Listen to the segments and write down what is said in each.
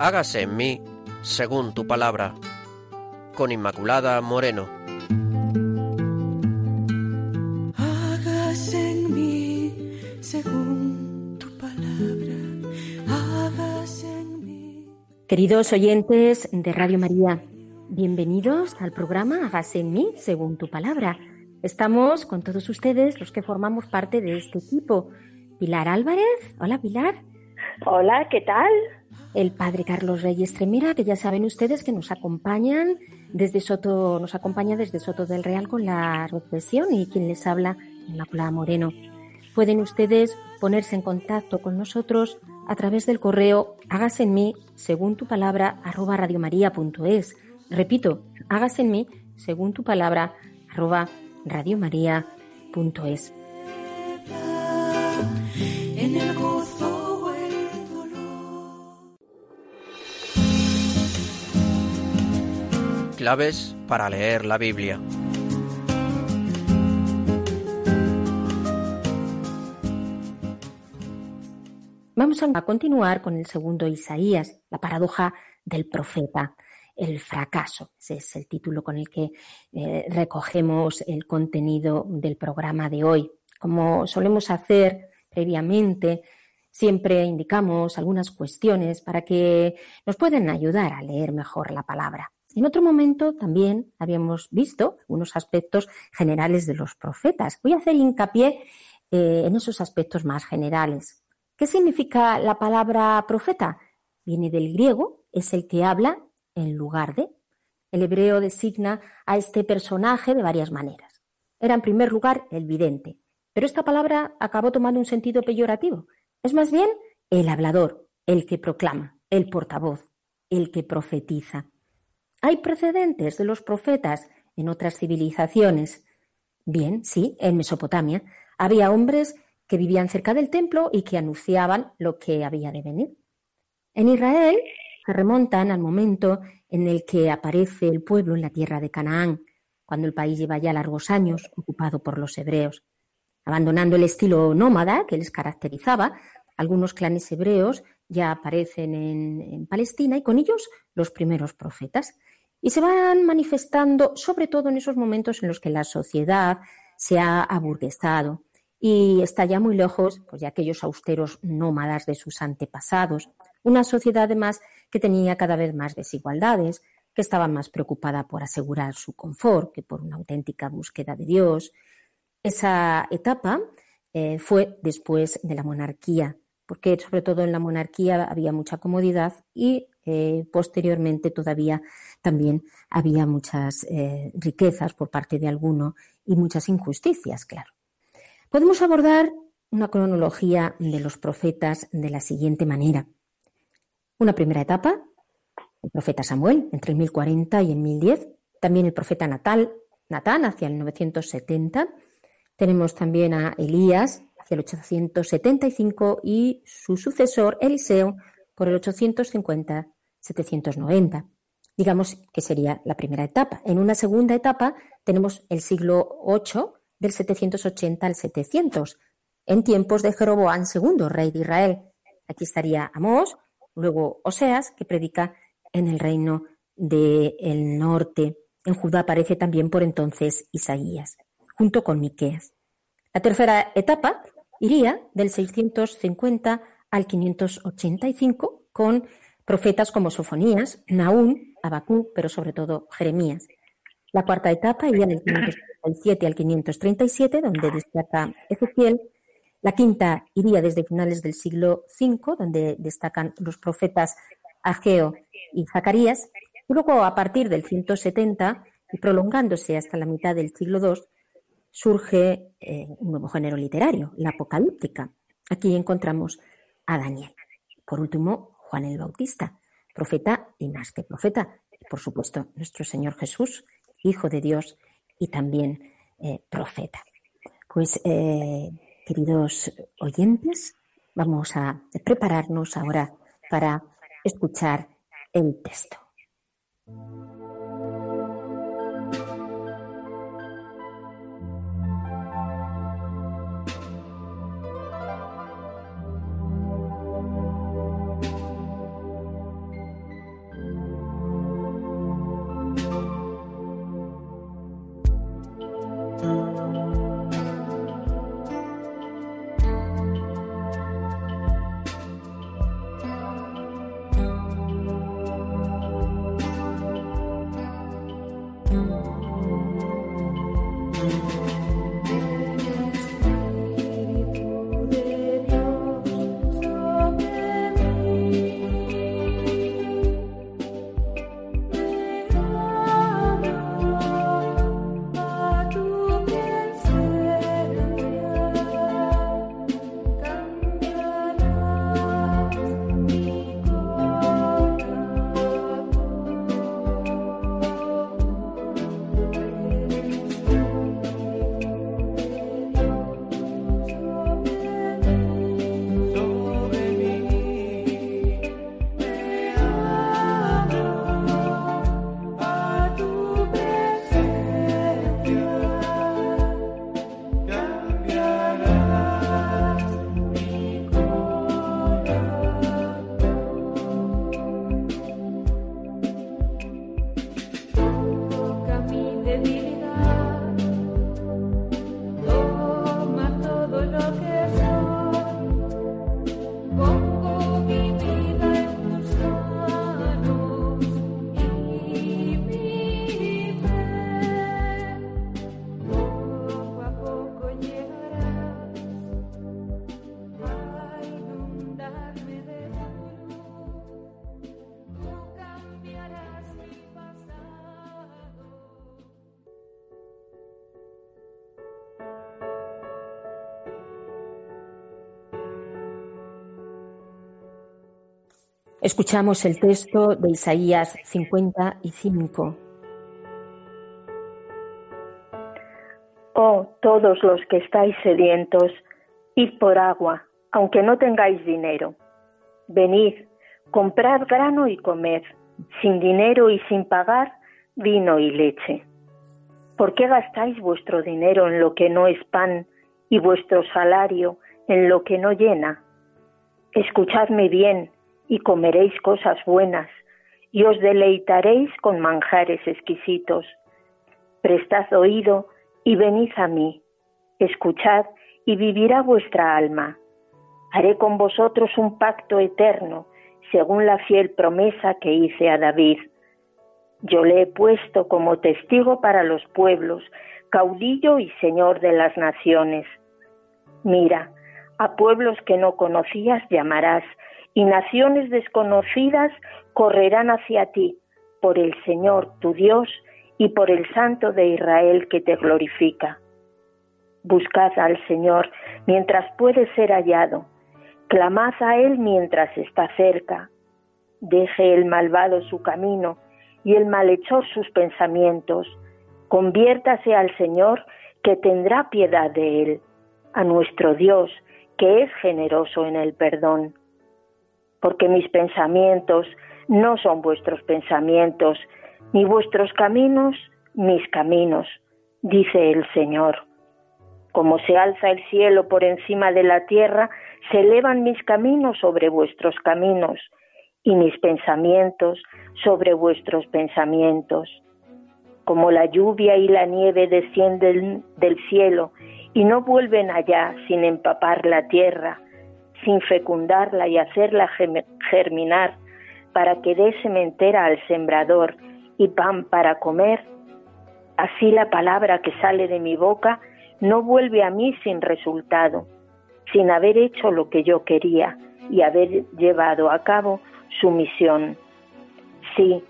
hágase en mí según tu palabra. Con Inmaculada Moreno. Hágase en mí según tu palabra. Hágase en mí. Queridos oyentes de Radio María, bienvenidos al programa Hágase en mí según tu palabra. Estamos con todos ustedes, los que formamos parte de este equipo. Pilar Álvarez. Hola, Pilar. Hola, ¿qué tal? El padre Carlos Reyes Tremera, que ya saben ustedes que nos acompañan desde Soto, nos acompaña desde Soto del Real con la reflexión y quien les habla, Inmaculada Moreno. Pueden ustedes ponerse en contacto con nosotros a través del correo hágase en mí según tu palabra arroba radiomaria.es. Repito, hágase en mí según tu palabra arroba radiomaria.es. Claves para leer la Biblia. Vamos a continuar con el segundo Isaías, la paradoja del profeta, el fracaso. Ese es el título con el que eh, recogemos el contenido del programa de hoy. Como solemos hacer previamente, siempre indicamos algunas cuestiones para que nos puedan ayudar a leer mejor la palabra. En otro momento también habíamos visto unos aspectos generales de los profetas. Voy a hacer hincapié eh, en esos aspectos más generales. ¿Qué significa la palabra profeta? Viene del griego, es el que habla en lugar de. El hebreo designa a este personaje de varias maneras. Era en primer lugar el vidente, pero esta palabra acabó tomando un sentido peyorativo. Es más bien el hablador, el que proclama, el portavoz, el que profetiza. Hay precedentes de los profetas en otras civilizaciones. Bien, sí, en Mesopotamia había hombres que vivían cerca del templo y que anunciaban lo que había de venir. En Israel se remontan al momento en el que aparece el pueblo en la tierra de Canaán, cuando el país lleva ya largos años ocupado por los hebreos. Abandonando el estilo nómada que les caracterizaba, algunos clanes hebreos ya aparecen en, en Palestina y con ellos los primeros profetas. Y se van manifestando sobre todo en esos momentos en los que la sociedad se ha aburguesado y está ya muy lejos pues, de aquellos austeros nómadas de sus antepasados. Una sociedad además que tenía cada vez más desigualdades, que estaba más preocupada por asegurar su confort que por una auténtica búsqueda de Dios. Esa etapa eh, fue después de la monarquía, porque sobre todo en la monarquía había mucha comodidad y eh, posteriormente todavía también había muchas eh, riquezas por parte de alguno y muchas injusticias, claro. Podemos abordar una cronología de los profetas de la siguiente manera. Una primera etapa, el profeta Samuel, entre el 1040 y el 1010. También el profeta Natal, Natán, hacia el 970. Tenemos también a Elías, hacia el 875, y su sucesor, Eliseo, por el 850-790. Digamos que sería la primera etapa. En una segunda etapa tenemos el siglo VIII, del 780 al 700, en tiempos de Jeroboam II, rey de Israel. Aquí estaría Amós, luego Oseas, que predica en el reino del norte. En Judá aparece también por entonces Isaías, junto con Miqueas. La tercera etapa iría del 650 al 585 con profetas como Sofonías, Naún, Abacú, pero sobre todo Jeremías. La cuarta etapa iría del 537 al 537, donde destaca Ezequiel. La quinta iría desde finales del siglo V, donde destacan los profetas Ageo y Zacarías. Y luego, a partir del 170 y prolongándose hasta la mitad del siglo II, surge eh, un nuevo género literario, la apocalíptica. Aquí encontramos a Daniel. Por último, Juan el Bautista, profeta y más que profeta. Y por supuesto, nuestro Señor Jesús, Hijo de Dios y también eh, profeta. Pues, eh, queridos oyentes, vamos a prepararnos ahora para escuchar el texto. Escuchamos el texto de Isaías 55. Oh, todos los que estáis sedientos, id por agua, aunque no tengáis dinero. Venid, comprad grano y comed, sin dinero y sin pagar vino y leche. ¿Por qué gastáis vuestro dinero en lo que no es pan y vuestro salario en lo que no llena? Escuchadme bien y comeréis cosas buenas, y os deleitaréis con manjares exquisitos. Prestad oído y venid a mí, escuchad y vivirá vuestra alma. Haré con vosotros un pacto eterno, según la fiel promesa que hice a David. Yo le he puesto como testigo para los pueblos, caudillo y señor de las naciones. Mira, a pueblos que no conocías llamarás, y naciones desconocidas correrán hacia ti por el Señor tu Dios y por el Santo de Israel que te glorifica. Buscad al Señor mientras puede ser hallado, clamad a Él mientras está cerca. Deje el malvado su camino y el malhechor sus pensamientos. Conviértase al Señor que tendrá piedad de Él, a nuestro Dios que es generoso en el perdón porque mis pensamientos no son vuestros pensamientos, ni vuestros caminos mis caminos, dice el Señor. Como se alza el cielo por encima de la tierra, se elevan mis caminos sobre vuestros caminos y mis pensamientos sobre vuestros pensamientos. Como la lluvia y la nieve descienden del cielo y no vuelven allá sin empapar la tierra, sin fecundarla y hacerla germinar, para que dé sementera al sembrador y pan para comer, así la palabra que sale de mi boca no vuelve a mí sin resultado, sin haber hecho lo que yo quería y haber llevado a cabo su misión. Sí,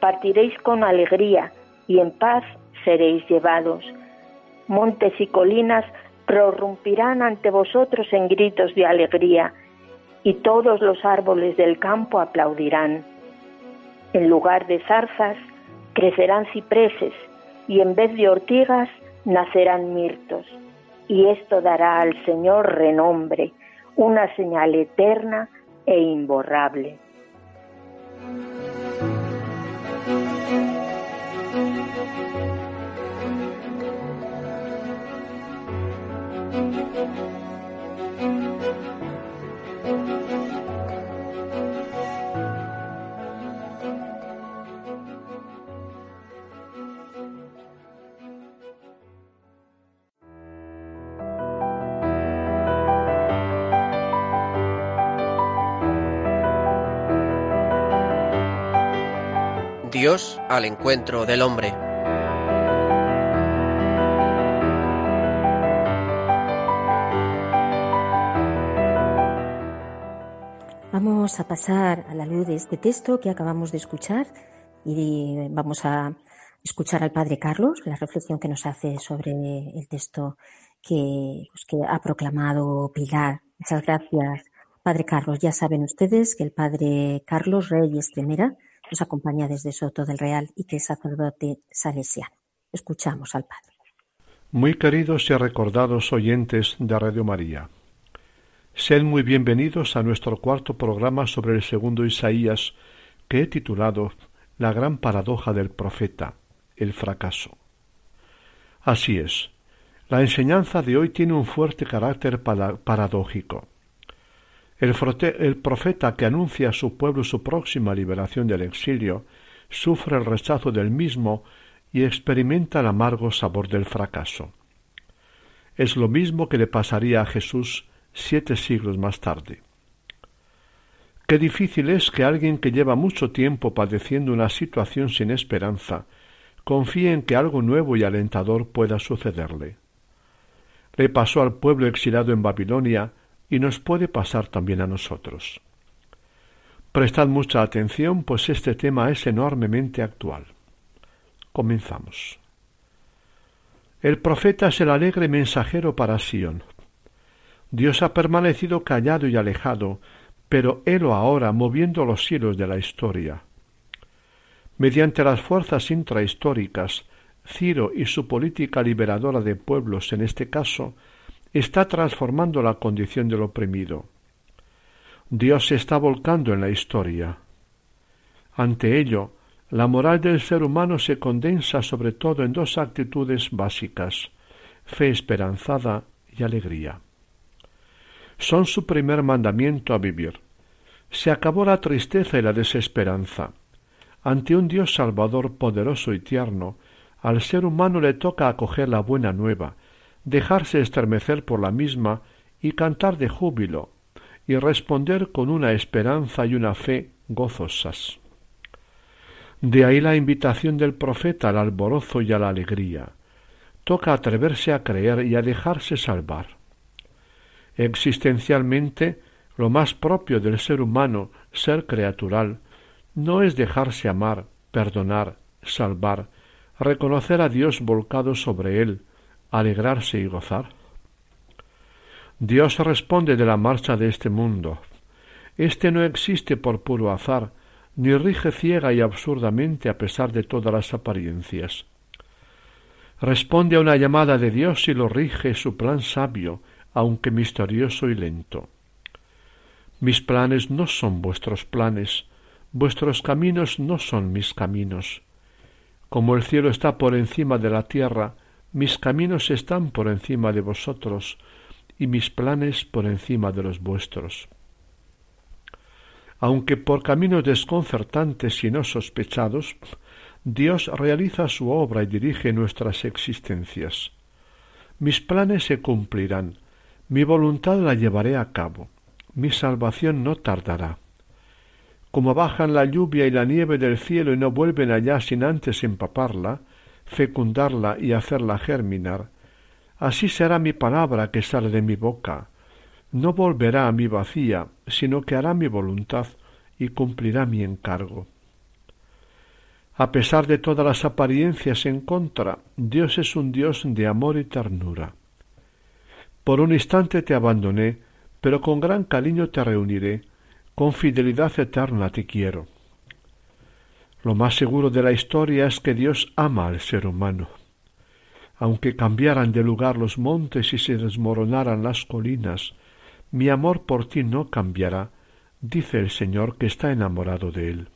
partiréis con alegría y en paz seréis llevados. Montes y colinas prorrumpirán ante vosotros en gritos de alegría, y todos los árboles del campo aplaudirán. En lugar de zarzas crecerán cipreses, y en vez de ortigas nacerán mirtos. Y esto dará al Señor renombre, una señal eterna e imborrable. Dios al encuentro del hombre. Vamos a pasar a la luz de este texto que acabamos de escuchar y vamos a escuchar al Padre Carlos, la reflexión que nos hace sobre el texto que, pues, que ha proclamado Pilar. Muchas gracias, Padre Carlos. Ya saben ustedes que el Padre Carlos Reyes Temera nos acompaña desde Soto del Real y que es sacerdote salesiano. Escuchamos al Padre. Muy queridos y recordados oyentes de Radio María, sed muy bienvenidos a nuestro cuarto programa sobre el segundo Isaías que he titulado La gran paradoja del profeta, el fracaso. Así es, la enseñanza de hoy tiene un fuerte carácter paradójico. El, profeta que anuncia a su pueblo su próxima liberación del exilio sufre el rechazo del mismo y experimenta el amargo sabor del fracaso. Es lo mismo que le pasaría a Jesús siete siglos más tarde. Qué difícil es que alguien que lleva mucho tiempo padeciendo una situación sin esperanza confíe en que algo nuevo y alentador pueda sucederle. Le pasó al pueblo exilado en Babilonia y nos puede pasar también a nosotros. Prestad mucha atención, pues este tema es enormemente actual. Comenzamos. El profeta es el alegre mensajero para Sión. Dios ha permanecido callado y alejado pero helo ahora moviendo los cielos de la historia. Mediante las fuerzas intrahistóricas, Ciro y su política liberadora de pueblos en este caso, está transformando la condición del oprimido. Dios se está volcando en la historia. Ante ello, la moral del ser humano se condensa sobre todo en dos actitudes básicas fe esperanzada y alegría. Son su primer mandamiento a vivir. Se acabó la tristeza y la desesperanza. Ante un Dios Salvador poderoso y tierno, al ser humano le toca acoger la buena nueva, dejarse estremecer por la misma y cantar de júbilo, y responder con una esperanza y una fe gozosas. De ahí la invitación del profeta al alborozo y a la alegría. Toca atreverse a creer y a dejarse salvar. Existencialmente, lo más propio del ser humano, ser creatural, no es dejarse amar, perdonar, salvar, reconocer a Dios volcado sobre él, alegrarse y gozar. Dios responde de la marcha de este mundo. Este no existe por puro azar, ni rige ciega y absurdamente a pesar de todas las apariencias. Responde a una llamada de Dios y lo rige su plan sabio, aunque misterioso y lento. Mis planes no son vuestros planes, vuestros caminos no son mis caminos. Como el cielo está por encima de la tierra, mis caminos están por encima de vosotros, y mis planes por encima de los vuestros aunque por caminos desconcertantes y no sospechados, Dios realiza su obra y dirige nuestras existencias. Mis planes se cumplirán, mi voluntad la llevaré a cabo, mi salvación no tardará. Como bajan la lluvia y la nieve del cielo y no vuelven allá sin antes empaparla, fecundarla y hacerla germinar, así será mi palabra que sale de mi boca, no volverá a mí vacía, sino que hará mi voluntad y cumplirá mi encargo. A pesar de todas las apariencias en contra, Dios es un Dios de amor y ternura. Por un instante te abandoné, pero con gran cariño te reuniré, con fidelidad eterna te quiero. Lo más seguro de la historia es que Dios ama al ser humano. Aunque cambiaran de lugar los montes y se desmoronaran las colinas, mi amor por ti no cambiará, dice el Señor que está enamorado de él.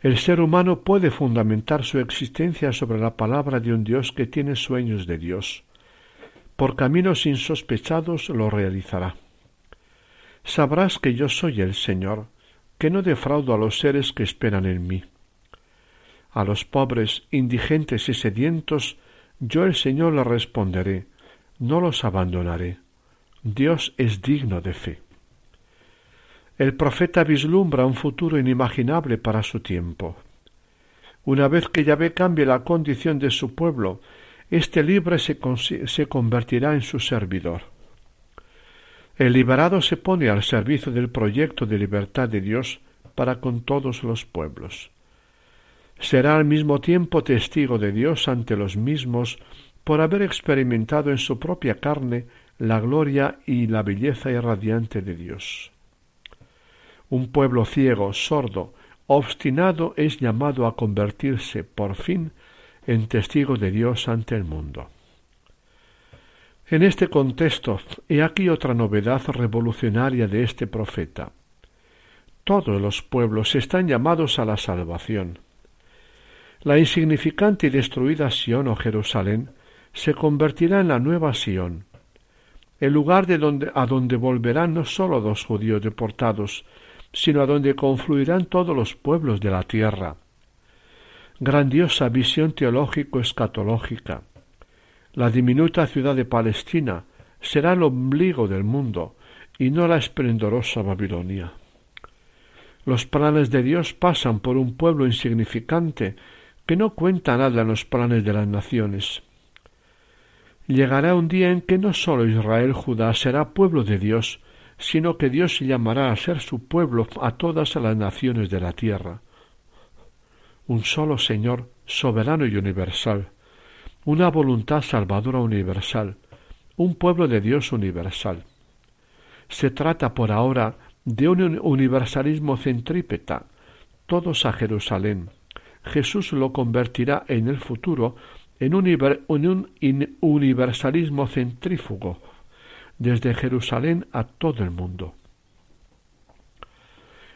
El ser humano puede fundamentar su existencia sobre la palabra de un Dios que tiene sueños de Dios. Por caminos insospechados lo realizará. Sabrás que yo soy el Señor, que no defraudo a los seres que esperan en mí. A los pobres, indigentes y sedientos, yo el Señor le responderé, no los abandonaré. Dios es digno de fe. El profeta vislumbra un futuro inimaginable para su tiempo. Una vez que Yahvé cambie la condición de su pueblo, este libre se, convertirá en su servidor. El liberado se pone al servicio del proyecto de libertad de Dios para con todos los pueblos. Será al mismo tiempo testigo de Dios ante los mismos por haber experimentado en su propia carne la gloria y la belleza irradiante de Dios. Un pueblo ciego, sordo, obstinado es llamado a convertirse, por fin, en testigo de Dios ante el mundo. En este contexto, he aquí otra novedad revolucionaria de este profeta. Todos los pueblos están llamados a la salvación. La insignificante y destruida Sión o Jerusalén se convertirá en la nueva Sión, el lugar de donde, a donde volverán no sólo los judíos deportados, sino a donde confluirán todos los pueblos de la tierra. Grandiosa visión teológico-escatológica. La diminuta ciudad de Palestina será el ombligo del mundo y no la esplendorosa Babilonia. Los planes de Dios pasan por un pueblo insignificante que no cuenta nada en los planes de las naciones. Llegará un día en que no sólo Israel Judá será pueblo de Dios, sino que Dios llamará a ser su pueblo a todas las naciones de la tierra. Un solo Señor soberano y universal, una voluntad salvadora universal, un pueblo de Dios universal. Se trata por ahora de un universalismo centrípeta, todos a Jerusalén. Jesús lo convertirá en el futuro en un, universalismo centrífugo, desde Jerusalén a todo el mundo.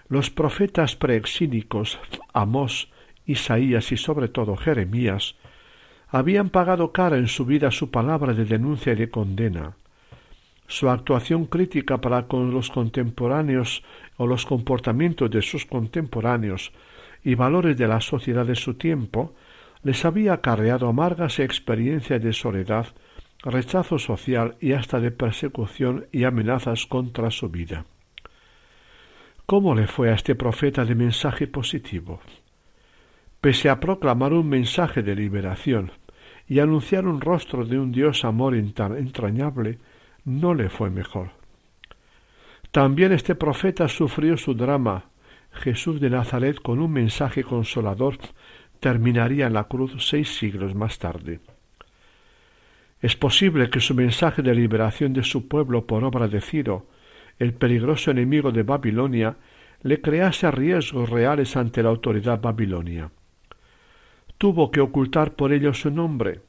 Los profetas preexílicos, Amós, Isaías y sobre todo Jeremías, habían pagado cara en su vida su palabra de denuncia y de condena. Su actuación crítica para con los contemporáneos o los comportamientos de sus contemporáneos y valores de la sociedad de su tiempo les había acarreado amargas experiencias de soledad, rechazo social y hasta de persecución y amenazas contra su vida. ¿Cómo le fue a este profeta de mensaje positivo? Pese a proclamar un mensaje de liberación y anunciar un rostro de un Dios amor entrañable, no le fue mejor. También este profeta sufrió su drama. Jesús de Nazaret con un mensaje consolador terminaría en la cruz seis siglos más tarde. Es posible que su mensaje de liberación de su pueblo por obra de Ciro, el peligroso enemigo de Babilonia, le crease riesgos reales ante la autoridad babilonia. Tuvo que ocultar por ello su nombre.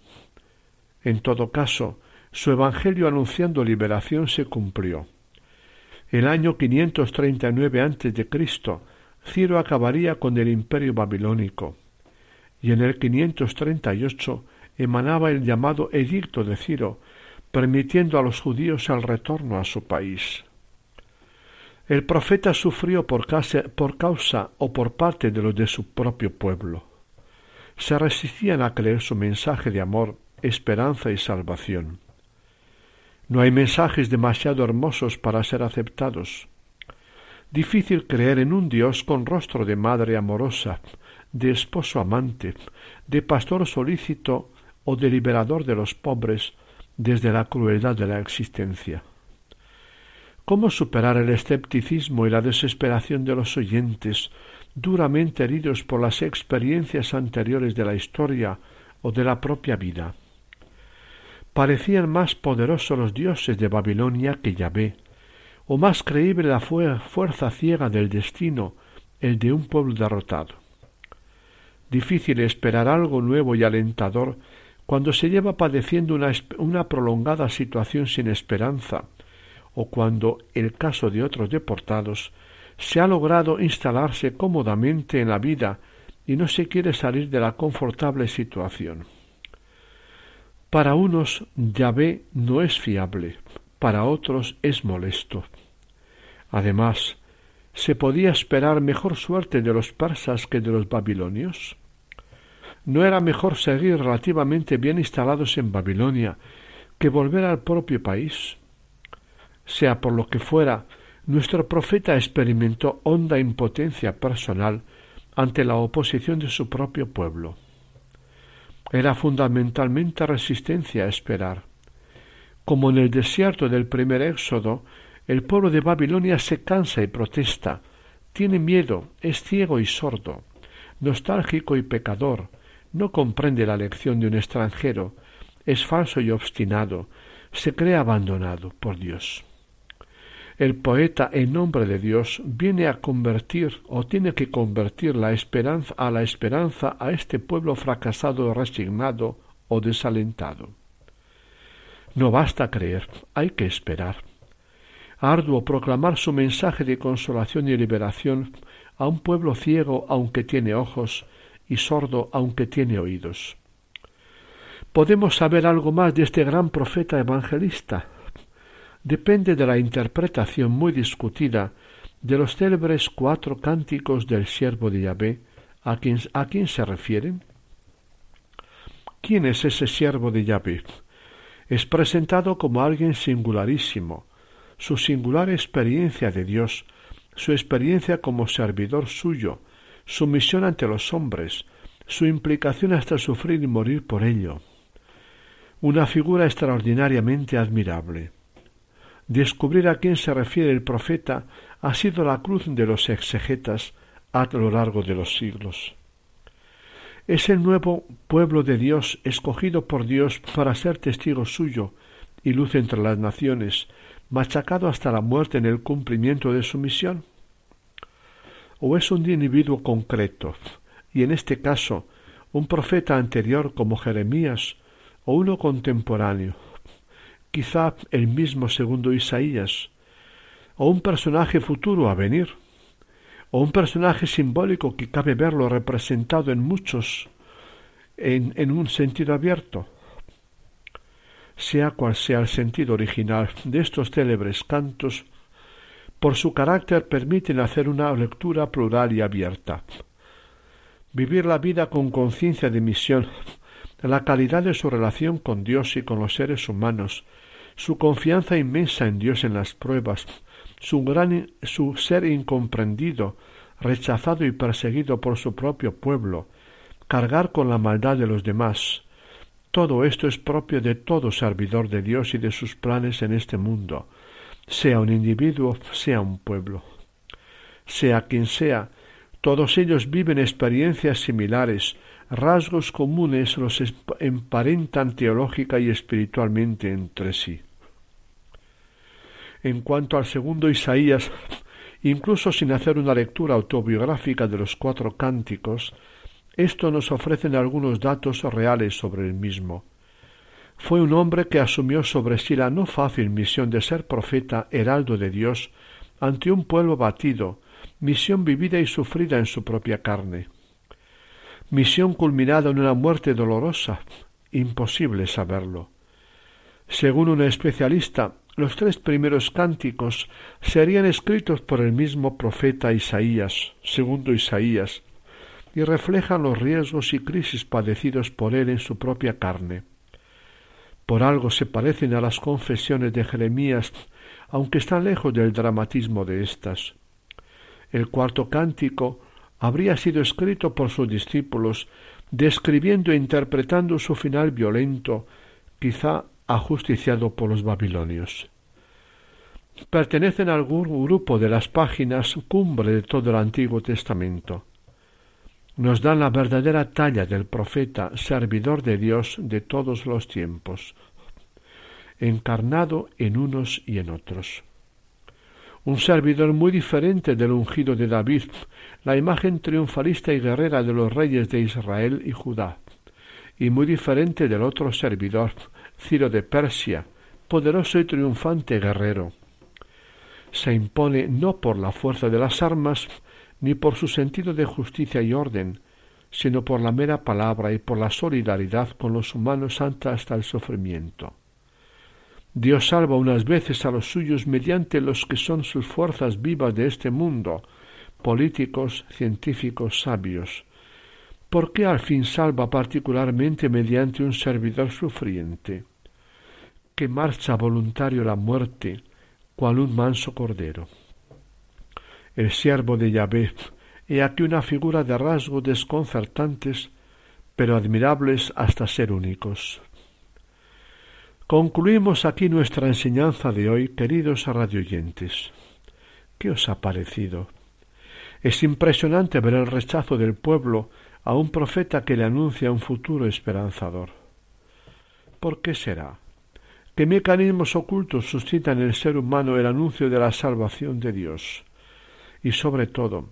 En todo caso, su evangelio anunciando liberación se cumplió. El año 539 a.C., Ciro acabaría con el imperio babilónico, y en el 538 emanaba el llamado Edicto de Ciro, permitiendo a los judíos el retorno a su país. El profeta sufrió por causa, por causa o por parte de los de su propio pueblo. Se resistían a creer su mensaje de amor, esperanza y salvación. No hay mensajes demasiado hermosos para ser aceptados. Difícil creer en un Dios con rostro de madre amorosa, de esposo amante, de pastor solícito o de liberador de los pobres desde la crueldad de la existencia. ¿Cómo superar el escepticismo y la desesperación de los oyentes, duramente heridos por las experiencias anteriores de la historia o de la propia vida? parecían más poderosos los dioses de Babilonia que Yahvé, o más creíble la fuerza ciega del destino, el de un pueblo derrotado. Difícil esperar algo nuevo y alentador cuando se lleva padeciendo una, una prolongada situación sin esperanza, o cuando, el caso de otros deportados, se ha logrado instalarse cómodamente en la vida y no se quiere salir de la confortable situación. Para unos Yahvé no es fiable, para otros es molesto. Además, ¿se podía esperar mejor suerte de los persas que de los babilonios? ¿No era mejor seguir relativamente bien instalados en Babilonia que volver al propio país? Sea por lo que fuera, nuestro profeta experimentó honda impotencia personal ante la oposición de su propio pueblo era fundamentalmente resistencia a esperar. Como en el desierto del primer éxodo, el pueblo de Babilonia se cansa y protesta, tiene miedo, es ciego y sordo, nostálgico y pecador, no comprende la lección de un extranjero, es falso y obstinado, se cree abandonado por Dios. El poeta, en nombre de Dios, viene a convertir o tiene que convertir la esperanza a la esperanza a este pueblo fracasado, resignado o desalentado. No basta creer, hay que esperar. Arduo proclamar su mensaje de consolación y liberación a un pueblo ciego aunque tiene ojos y sordo aunque tiene oídos. ¿Podemos saber algo más de este gran profeta evangelista? Depende de la interpretación muy discutida de los célebres cuatro cánticos del siervo de Yahvé, ¿a quién, a quién se refieren? ¿Quién es ese siervo de Yahvé? Es presentado como alguien singularísimo, su singular experiencia de Dios, su experiencia como servidor suyo, su misión ante los hombres, su implicación hasta sufrir y morir por ello. Una figura extraordinariamente admirable. Descubrir a quién se refiere el profeta ha sido la cruz de los exegetas a lo largo de los siglos. Es el nuevo pueblo de Dios escogido por Dios para ser testigo suyo y luz entre las naciones, machacado hasta la muerte en el cumplimiento de su misión? ¿O es un individuo concreto, y en este caso un profeta anterior como Jeremías, o uno contemporáneo, quizá el mismo segundo Isaías, o un personaje futuro a venir, o un personaje simbólico que cabe verlo representado en muchos en, en un sentido abierto. Sea cual sea el sentido original de estos célebres cantos, por su carácter permiten hacer una lectura plural y abierta. Vivir la vida con conciencia de misión, la calidad de su relación con Dios y con los seres humanos, su confianza inmensa en Dios en las pruebas, su, gran, su ser incomprendido, rechazado y perseguido por su propio pueblo, cargar con la maldad de los demás. Todo esto es propio de todo servidor de Dios y de sus planes en este mundo, sea un individuo, sea un pueblo. Sea quien sea, todos ellos viven experiencias similares, rasgos comunes los emparentan teológica y espiritualmente entre sí. En cuanto al segundo Isaías, incluso sin hacer una lectura autobiográfica de los cuatro cánticos, esto nos ofrecen algunos datos reales sobre el mismo. Fue un hombre que asumió sobre sí la no fácil misión de ser profeta heraldo de Dios ante un pueblo batido, misión vivida y sufrida en su propia carne. Misión culminada en una muerte dolorosa, imposible saberlo. Según un especialista, los tres primeros cánticos serían escritos por el mismo profeta Isaías, segundo Isaías, y reflejan los riesgos y crisis padecidos por él en su propia carne. Por algo se parecen a las confesiones de Jeremías, aunque están lejos del dramatismo de éstas. El cuarto cántico habría sido escrito por sus discípulos, describiendo e interpretando su final violento, quizá ajusticiado por los babilonios. Pertenecen al grupo de las páginas cumbre de todo el Antiguo Testamento. Nos dan la verdadera talla del profeta, servidor de Dios de todos los tiempos, encarnado en unos y en otros. Un servidor muy diferente del ungido de David, la imagen triunfalista y guerrera de los reyes de Israel y Judá, y muy diferente del otro servidor, Ciro de Persia, poderoso y triunfante guerrero. Se impone no por la fuerza de las armas, ni por su sentido de justicia y orden, sino por la mera palabra y por la solidaridad con los humanos hasta el sufrimiento. Dios salva unas veces a los suyos mediante los que son sus fuerzas vivas de este mundo, políticos, científicos, sabios, ¿Por qué al fin salva particularmente mediante un servidor sufriente, que marcha voluntario la muerte, cual un manso cordero? El siervo de Yahvé, he aquí una figura de rasgos desconcertantes, pero admirables hasta ser únicos. Concluimos aquí nuestra enseñanza de hoy, queridos radioyentes. ¿Qué os ha parecido? Es impresionante ver el rechazo del pueblo a un profeta que le anuncia un futuro esperanzador. ¿Por qué será? ¿Qué mecanismos ocultos suscitan en el ser humano el anuncio de la salvación de Dios? Y sobre todo,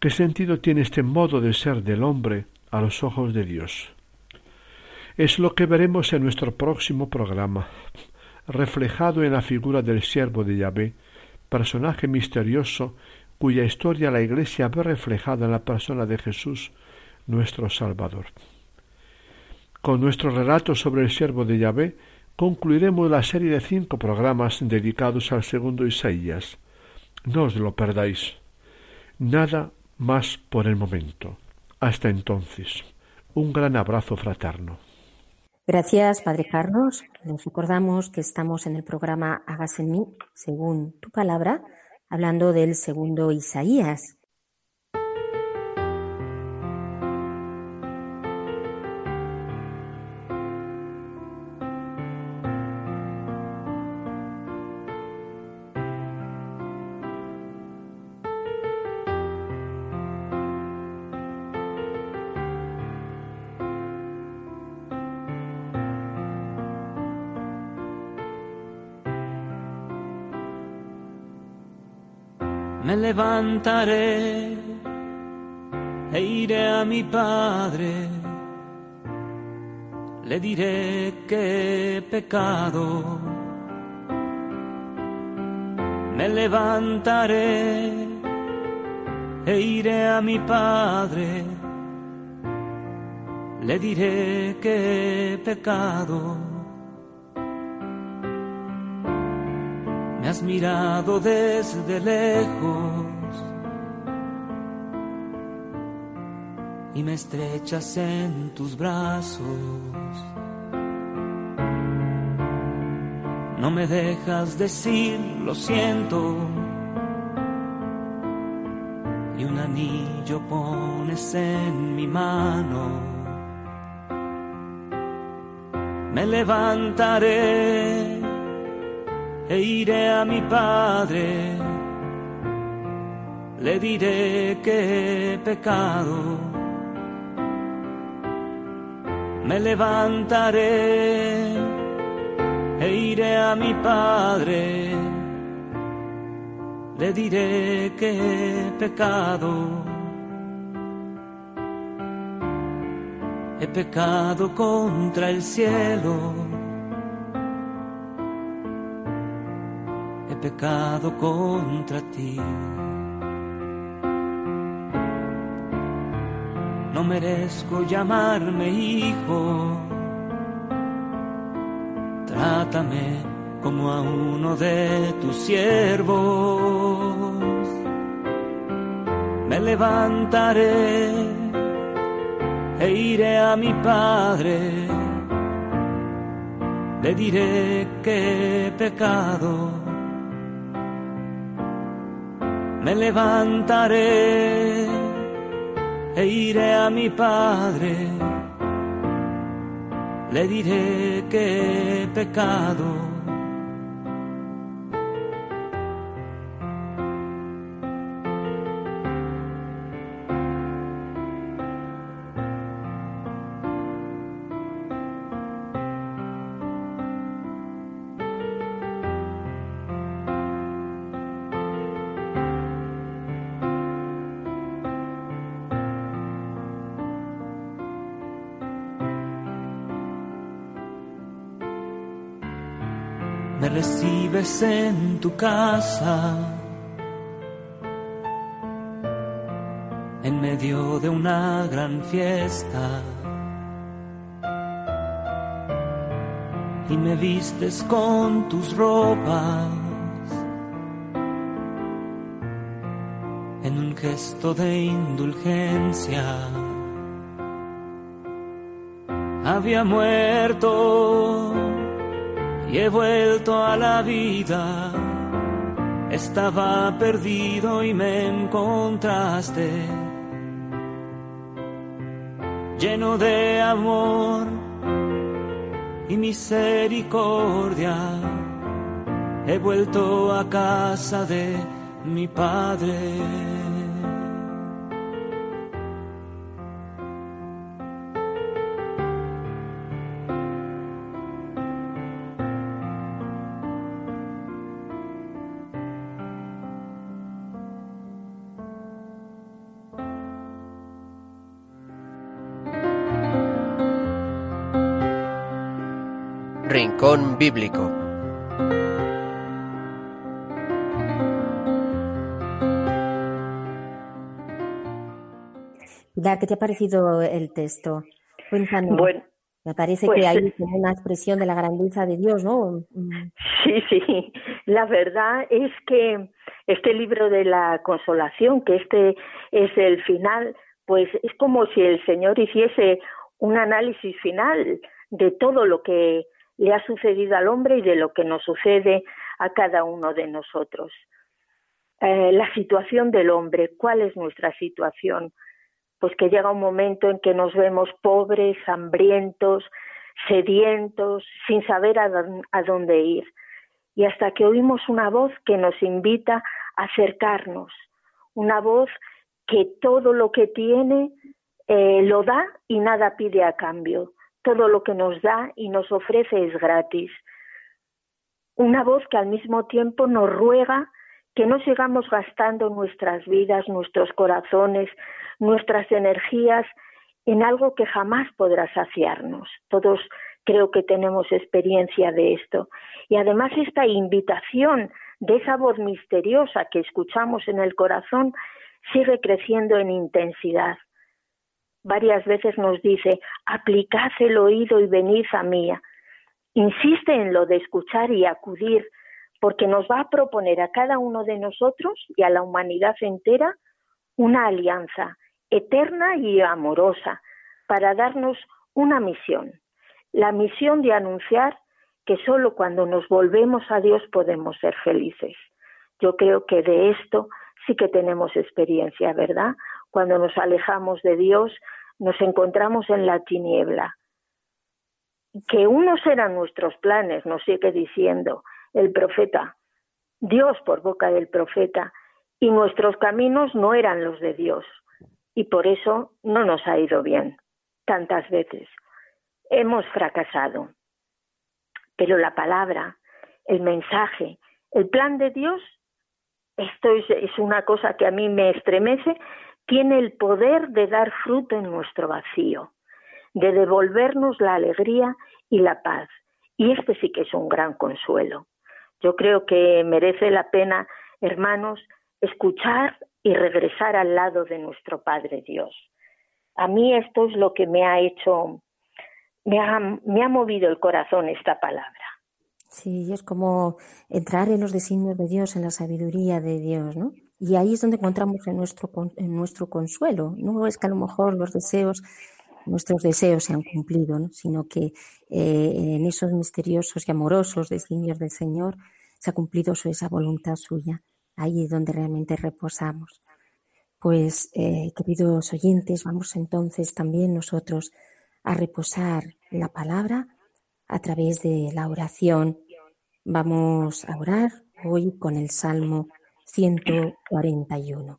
¿qué sentido tiene este modo de ser del hombre a los ojos de Dios? Es lo que veremos en nuestro próximo programa, reflejado en la figura del siervo de Yahvé, personaje misterioso cuya historia la Iglesia ve reflejada en la persona de Jesús, nuestro Salvador. Con nuestro relato sobre el siervo de Yahvé concluiremos la serie de cinco programas dedicados al segundo Isaías. No os lo perdáis. Nada más por el momento. Hasta entonces, un gran abrazo fraterno. Gracias, Padre Carlos. Nos recordamos que estamos en el programa Hagas en mí, según tu palabra, hablando del segundo Isaías. Me levantaré e iré a mi Padre. Le diré que he pecado. Me levantaré e iré a mi Padre. Le diré que he pecado. Has mirado desde lejos y me estrechas en tus brazos. No me dejas decir lo siento y un anillo pones en mi mano. Me levantaré e iré a mi Padre, le diré que he pecado, me levantaré e iré a mi Padre, le diré que he pecado. He pecado contra el cielo pecado contra ti. No merezco llamarme hijo. Trátame como a uno de tus siervos. Me levantaré e iré a mi padre. Le diré que pecado me levantaré e iré a mi Padre, le diré que he pecado recibes en tu casa, en medio de una gran fiesta. Y me vistes con tus ropas en un gesto de indulgencia. Había muerto y he vuelto a la vida. Estaba perdido y me encontraste, lleno de amor y misericordia. He vuelto a casa de mi Padre. Rincón Bíblico. Pilar, ¿qué te ha parecido el texto? Cuéntanos. Bueno, me parece pues, que hay eh, una expresión de la grandeza de Dios, ¿no? Mm, Sí, sí. La verdad es que este libro de la consolación, que este es el final, pues es como si el Señor hiciese un análisis final de todo lo que le ha sucedido al hombre y de lo que nos sucede a cada uno de nosotros. Eh, la situación del hombre, ¿cuál es nuestra situación? Pues que llega un momento en que nos vemos pobres, hambrientos, sedientos, sin saber a, dón- a dónde ir. Y hasta que oímos una voz que nos invita a acercarnos, una voz que todo lo que tiene eh, lo da y nada pide a cambio. Todo lo que nos da y nos ofrece es gratis. Una voz que al mismo tiempo nos ruega que no sigamos gastando nuestras vidas, nuestros corazones, nuestras energías en algo que jamás podrá saciarnos. Todos creo que tenemos experiencia de esto. Y además esta invitación de esa voz misteriosa que escuchamos en el corazón sigue creciendo en intensidad. Varias veces nos dice, aplicad el oído y venid a mí. Insiste en lo de escuchar y acudir porque nos va a proponer a cada uno de nosotros y a la humanidad entera una alianza eterna y amorosa para darnos una misión, la misión de anunciar que solo cuando nos volvemos a Dios podemos ser felices. Yo creo que de esto sí que tenemos experiencia, ¿verdad? Cuando nos alejamos de Dios, nos encontramos en la tiniebla. Que unos eran nuestros planes, nos sigue diciendo, el profeta, Dios por boca del profeta, y nuestros caminos no eran los de Dios, y por eso no nos ha ido bien tantas veces. Hemos fracasado. Pero la palabra, el mensaje, el plan de Dios, esto es, una cosa que a mí me estremece, tiene el poder de dar fruto en nuestro vacío, de devolvernos la alegría y la paz. Y este sí que es un gran consuelo. Yo creo que merece la pena, hermanos, escuchar y regresar al lado de nuestro Padre Dios. A mí esto es lo que me ha hecho, me ha, me ha movido el corazón esta palabra. Sí, es como entrar en los designios de Dios, en la sabiduría de Dios, ¿no? Y ahí es donde encontramos en nuestro, en nuestro consuelo. No es que a lo mejor los deseos nuestros deseos se han cumplido, sino que eh, en esos misteriosos y amorosos designios del Señor se ha cumplido su, esa voluntad suya. Ahí es donde realmente reposamos. Pues, eh, queridos oyentes, vamos entonces también nosotros a reposar la palabra a través de la oración. Vamos a orar hoy con el Salmo 141.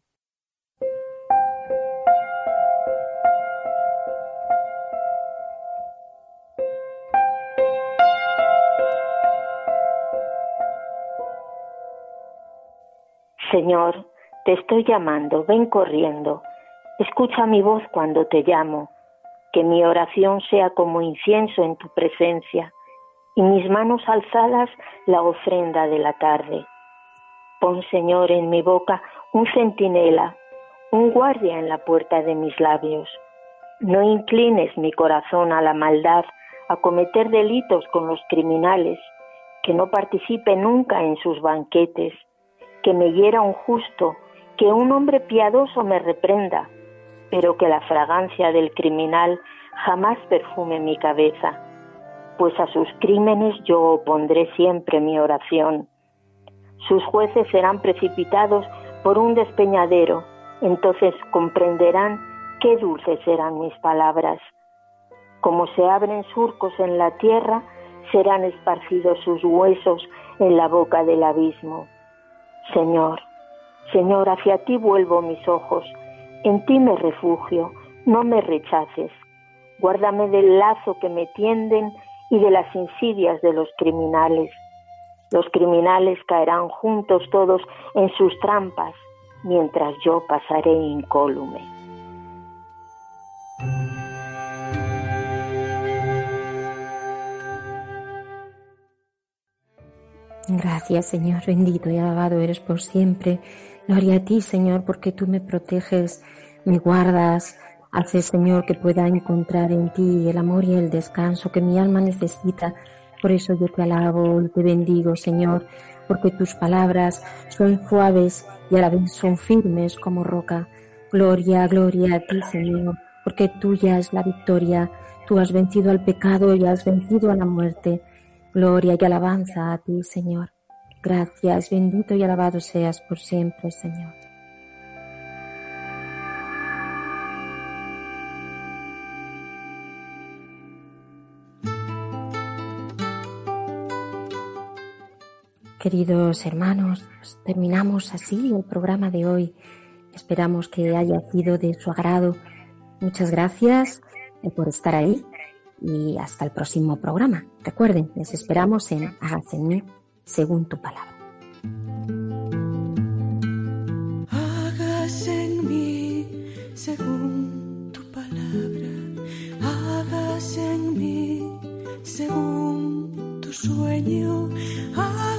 Señor, te estoy llamando, ven corriendo, escucha mi voz cuando te llamo, que mi oración sea como incienso en tu presencia y mis manos alzadas la ofrenda de la tarde. Pon, Señor, en mi boca un centinela, un guardia en la puerta de mis labios. No inclines mi corazón a la maldad, a cometer delitos con los criminales, que no participe nunca en sus banquetes que me hiera un justo, que un hombre piadoso me reprenda, pero que la fragancia del criminal jamás perfume mi cabeza, pues a sus crímenes yo opondré siempre mi oración. Sus jueces serán precipitados por un despeñadero, entonces comprenderán qué dulces serán mis palabras. Como se abren surcos en la tierra, serán esparcidos sus huesos en la boca del abismo. Señor, Señor, hacia ti vuelvo mis ojos, en ti me refugio, no me rechaces. Guárdame del lazo que me tienden y de las insidias de los criminales. Los criminales caerán juntos todos en sus trampas, mientras yo pasaré incólume. Gracias, Señor, bendito y alabado eres por siempre. Gloria a ti, Señor, porque tú me proteges, me guardas. Haces, Señor, que pueda encontrar en ti el amor y el descanso que mi alma necesita. Por eso yo te alabo y te bendigo, Señor, porque tus palabras son suaves y a la vez son firmes como roca. Gloria, gloria a ti, Señor, porque tuya es la victoria. Tú has vencido al pecado y has vencido a la muerte. Gloria y alabanza a ti, Señor. Gracias, bendito y alabado seas por siempre, Señor. Queridos hermanos, terminamos así el programa de hoy. Esperamos que haya sido de su agrado. Muchas gracias eh, por estar ahí y hasta el próximo programa. Recuerden, les esperamos en Hágase en mí según tu palabra. Hágase en mí según tu palabra. Hágase en mí según tu sueño. Hágase